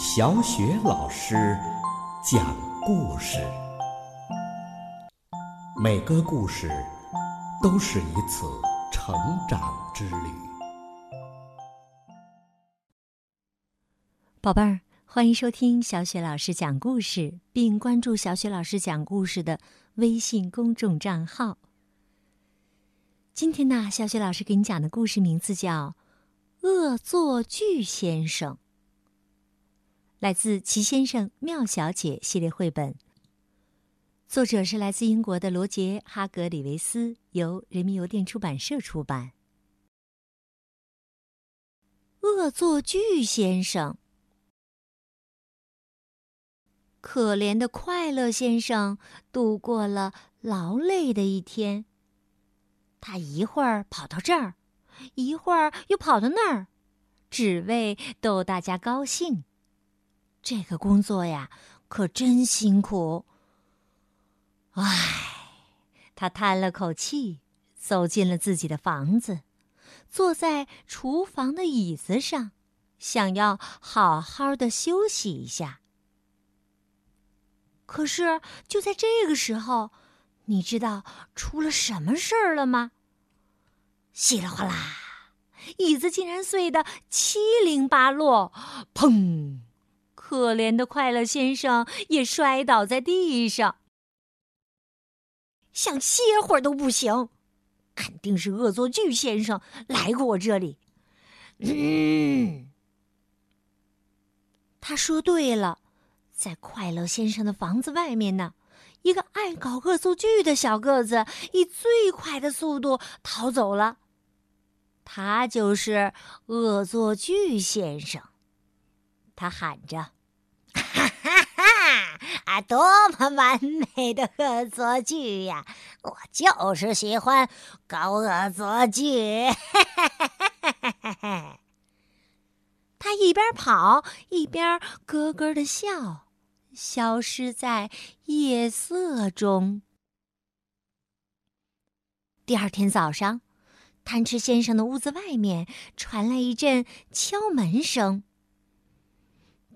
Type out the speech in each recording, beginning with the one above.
小雪老师讲故事，每个故事都是一次成长之旅。宝贝儿，欢迎收听小雪老师讲故事，并关注小雪老师讲故事的微信公众账号。今天呢，小雪老师给你讲的故事名字叫《恶作剧先生》，来自《奇先生妙小姐》系列绘本。作者是来自英国的罗杰·哈格里维斯，由人民邮电出版社出版。恶作剧先生，可怜的快乐先生度过了劳累的一天。他一会儿跑到这儿，一会儿又跑到那儿，只为逗大家高兴。这个工作呀，可真辛苦。唉，他叹了口气，走进了自己的房子，坐在厨房的椅子上，想要好好的休息一下。可是就在这个时候，你知道出了什么事儿了吗？稀里哗啦，椅子竟然碎得七零八落，砰！可怜的快乐先生也摔倒在地上，想歇会儿都不行。肯定是恶作剧先生来过我这里。嗯，他说对了，在快乐先生的房子外面呢。一个爱搞恶作剧的小个子以最快的速度逃走了。他就是恶作剧先生。他喊着：“！啊，多么完美的恶作剧呀！我就是喜欢搞恶作剧。”他一边跑一边咯咯的笑。消失在夜色中。第二天早上，贪吃先生的屋子外面传来一阵敲门声。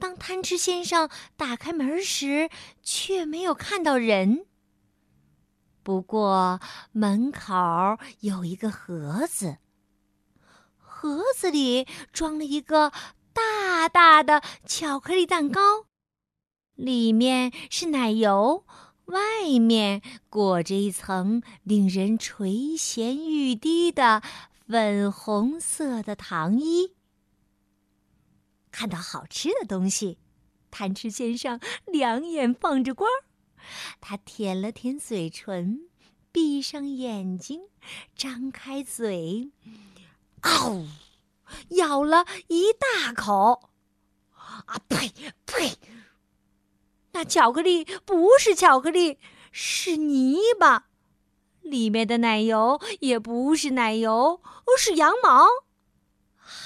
当贪吃先生打开门时，却没有看到人。不过门口有一个盒子，盒子里装了一个大大的巧克力蛋糕。里面是奶油，外面裹着一层令人垂涎欲滴的粉红色的糖衣。看到好吃的东西，贪吃先生两眼放着光，他舔了舔嘴唇，闭上眼睛，张开嘴，嗷，咬了一大口。啊呸呸！那巧克力不是巧克力，是泥巴；里面的奶油也不是奶油，而是羊毛。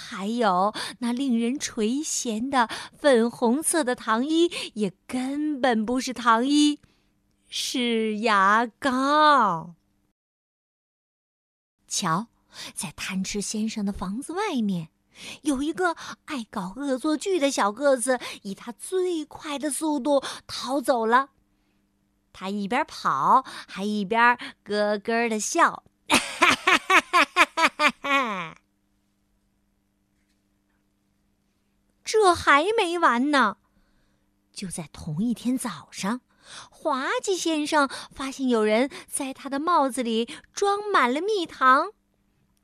还有那令人垂涎的粉红色的糖衣，也根本不是糖衣，是牙膏。瞧，在贪吃先生的房子外面。有一个爱搞恶作剧的小个子，以他最快的速度逃走了。他一边跑，还一边咯咯的笑。哈哈哈哈哈哈这还没完呢！就在同一天早上，滑稽先生发现有人在他的帽子里装满了蜜糖。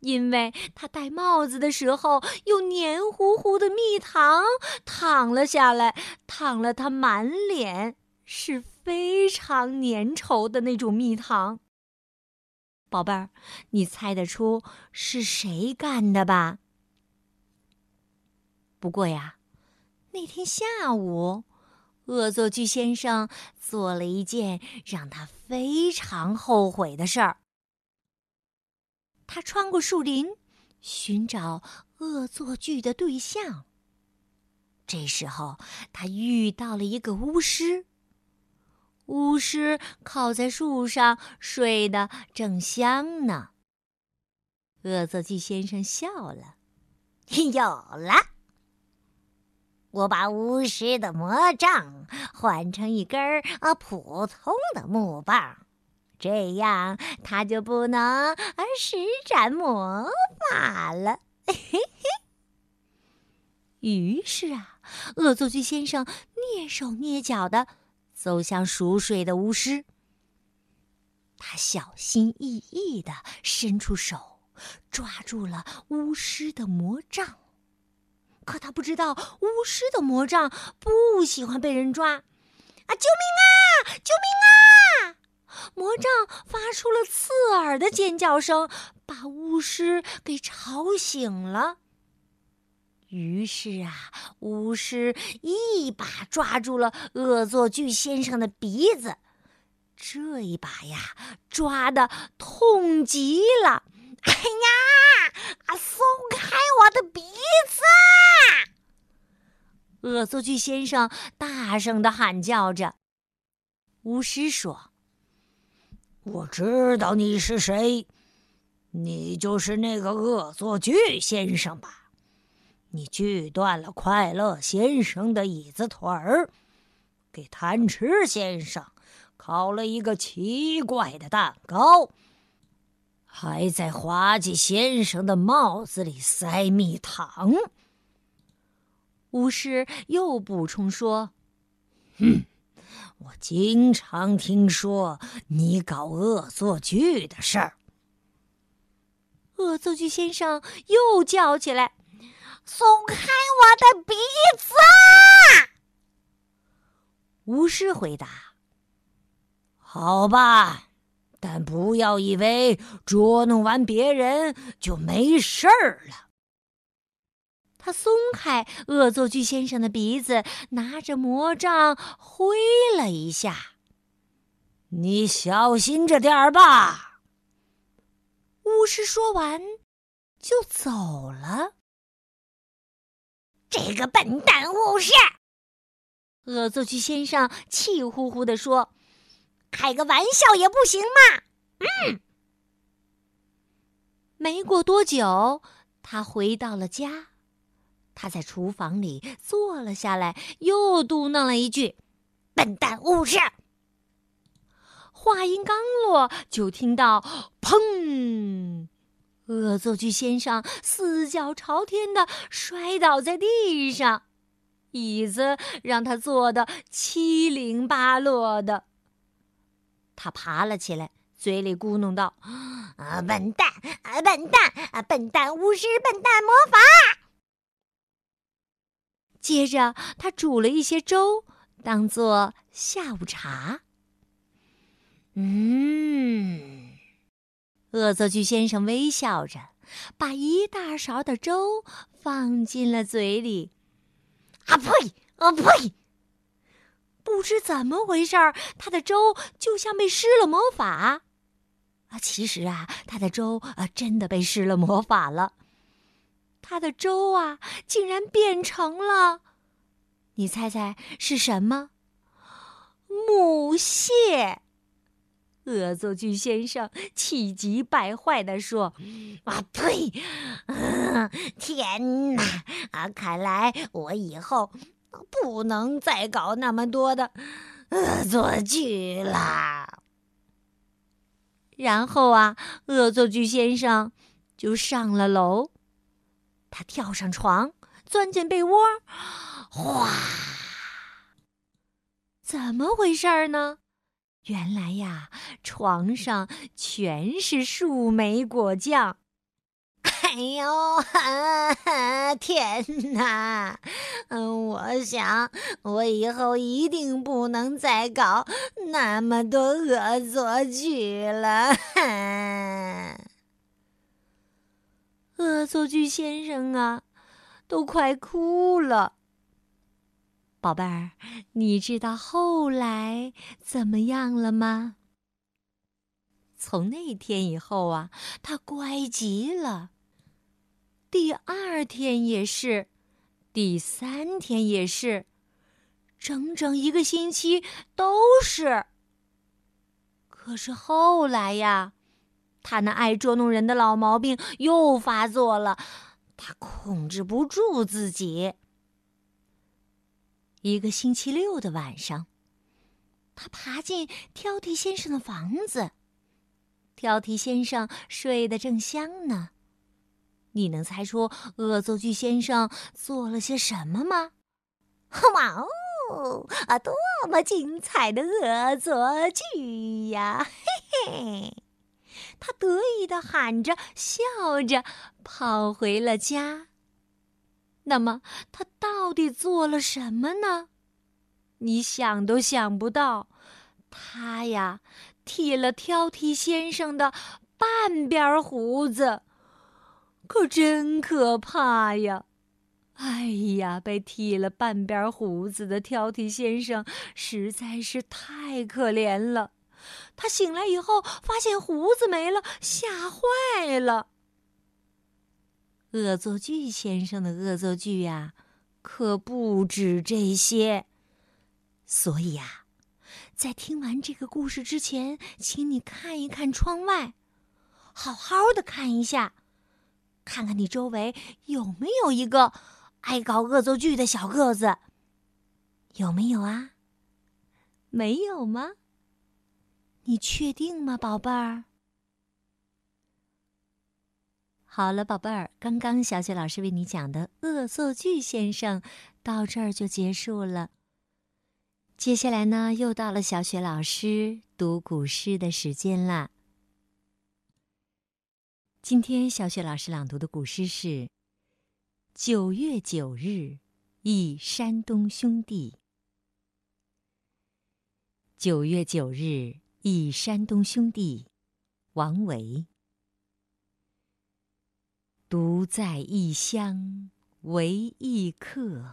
因为他戴帽子的时候，有黏糊糊的蜜糖淌了下来，淌了他满脸，是非常粘稠的那种蜜糖。宝贝儿，你猜得出是谁干的吧？不过呀，那天下午，恶作剧先生做了一件让他非常后悔的事儿。他穿过树林，寻找恶作剧的对象。这时候，他遇到了一个巫师。巫师靠在树上睡得正香呢。恶作剧先生笑了：“ 有了！”我把巫师的魔杖换成一根儿啊普通的木棒，这样他就不能施展魔法了。嘿嘿。于是啊，恶作剧先生蹑手蹑脚的走向熟睡的巫师。他小心翼翼的伸出手，抓住了巫师的魔杖。可他不知道，巫师的魔杖不喜欢被人抓。啊！救命啊！救命啊！魔杖发出了刺耳的尖叫声，把巫师给吵醒了。于是啊，巫师一把抓住了恶作剧先生的鼻子，这一把呀，抓的痛极了。哎呀！松开我的鼻子！恶作剧先生大声的喊叫着。巫师说：“我知道你是谁，你就是那个恶作剧先生吧？你锯断了快乐先生的椅子腿儿，给贪吃先生烤了一个奇怪的蛋糕，还在滑稽先生的帽子里塞蜜糖。”巫师又补充说：“哼，我经常听说你搞恶作剧的事儿。”恶作剧先生又叫起来：“松开我的鼻子！”巫师回答：“好吧，但不要以为捉弄完别人就没事儿了。”他松开恶作剧先生的鼻子，拿着魔杖挥了一下。“你小心着点儿吧。”巫师说完，就走了。这个笨蛋巫师！恶作剧先生气呼呼地说：“开个玩笑也不行吗？”嗯。没过多久，他回到了家。他在厨房里坐了下来，又嘟囔了一句：“笨蛋巫师！”话音刚落，就听到“砰”，恶作剧先生四脚朝天的摔倒在地上，椅子让他坐得七零八落的。他爬了起来，嘴里咕哝道：“啊，笨蛋！啊，笨蛋！啊，笨蛋巫师！笨蛋魔法！”接着，他煮了一些粥，当做下午茶。嗯，恶作剧先生微笑着，把一大勺的粥放进了嘴里。啊呸！啊呸！不知怎么回事儿，他的粥就像被施了魔法。啊，其实啊，他的粥啊真的被施了魔法了。他的粥啊，竟然变成了，你猜猜是什么？母蟹！恶作剧先生气急败坏地说：“啊呸！天哪！啊，看来我以后不能再搞那么多的恶作剧啦。”然后啊，恶作剧先生就上了楼。他跳上床，钻进被窝，哗！怎么回事呢？原来呀，床上全是树莓果酱。哎呦，天哪！嗯，我想我以后一定不能再搞那么多恶作剧了。恶作剧先生啊，都快哭了。宝贝儿，你知道后来怎么样了吗？从那天以后啊，他乖极了。第二天也是，第三天也是，整整一个星期都是。可是后来呀。他那爱捉弄人的老毛病又发作了，他控制不住自己。一个星期六的晚上，他爬进挑剔先生的房子。挑剔先生睡得正香呢。你能猜出恶作剧先生做了些什么吗？哇哦！啊，多么精彩的恶作剧呀！嘿嘿，他得意的喊着，笑着跑回了家。那么，他到底做了什么呢？你想都想不到，他呀，剃了挑剔先生的半边胡子，可真可怕呀！哎呀，被剃了半边胡子的挑剔先生实在是太可怜了。他醒来以后，发现胡子没了，吓坏了。恶作剧先生的恶作剧呀，可不止这些。所以呀，在听完这个故事之前，请你看一看窗外，好好的看一下，看看你周围有没有一个爱搞恶作剧的小个子。有没有啊？没有吗？你确定吗，宝贝儿？好了，宝贝儿，刚刚小雪老师为你讲的《恶作剧先生》到这儿就结束了。接下来呢，又到了小雪老师读古诗的时间啦。今天小雪老师朗读的古诗是《九月九日忆山东兄弟》。九月九日忆山东兄弟，王维。独在异乡为异客，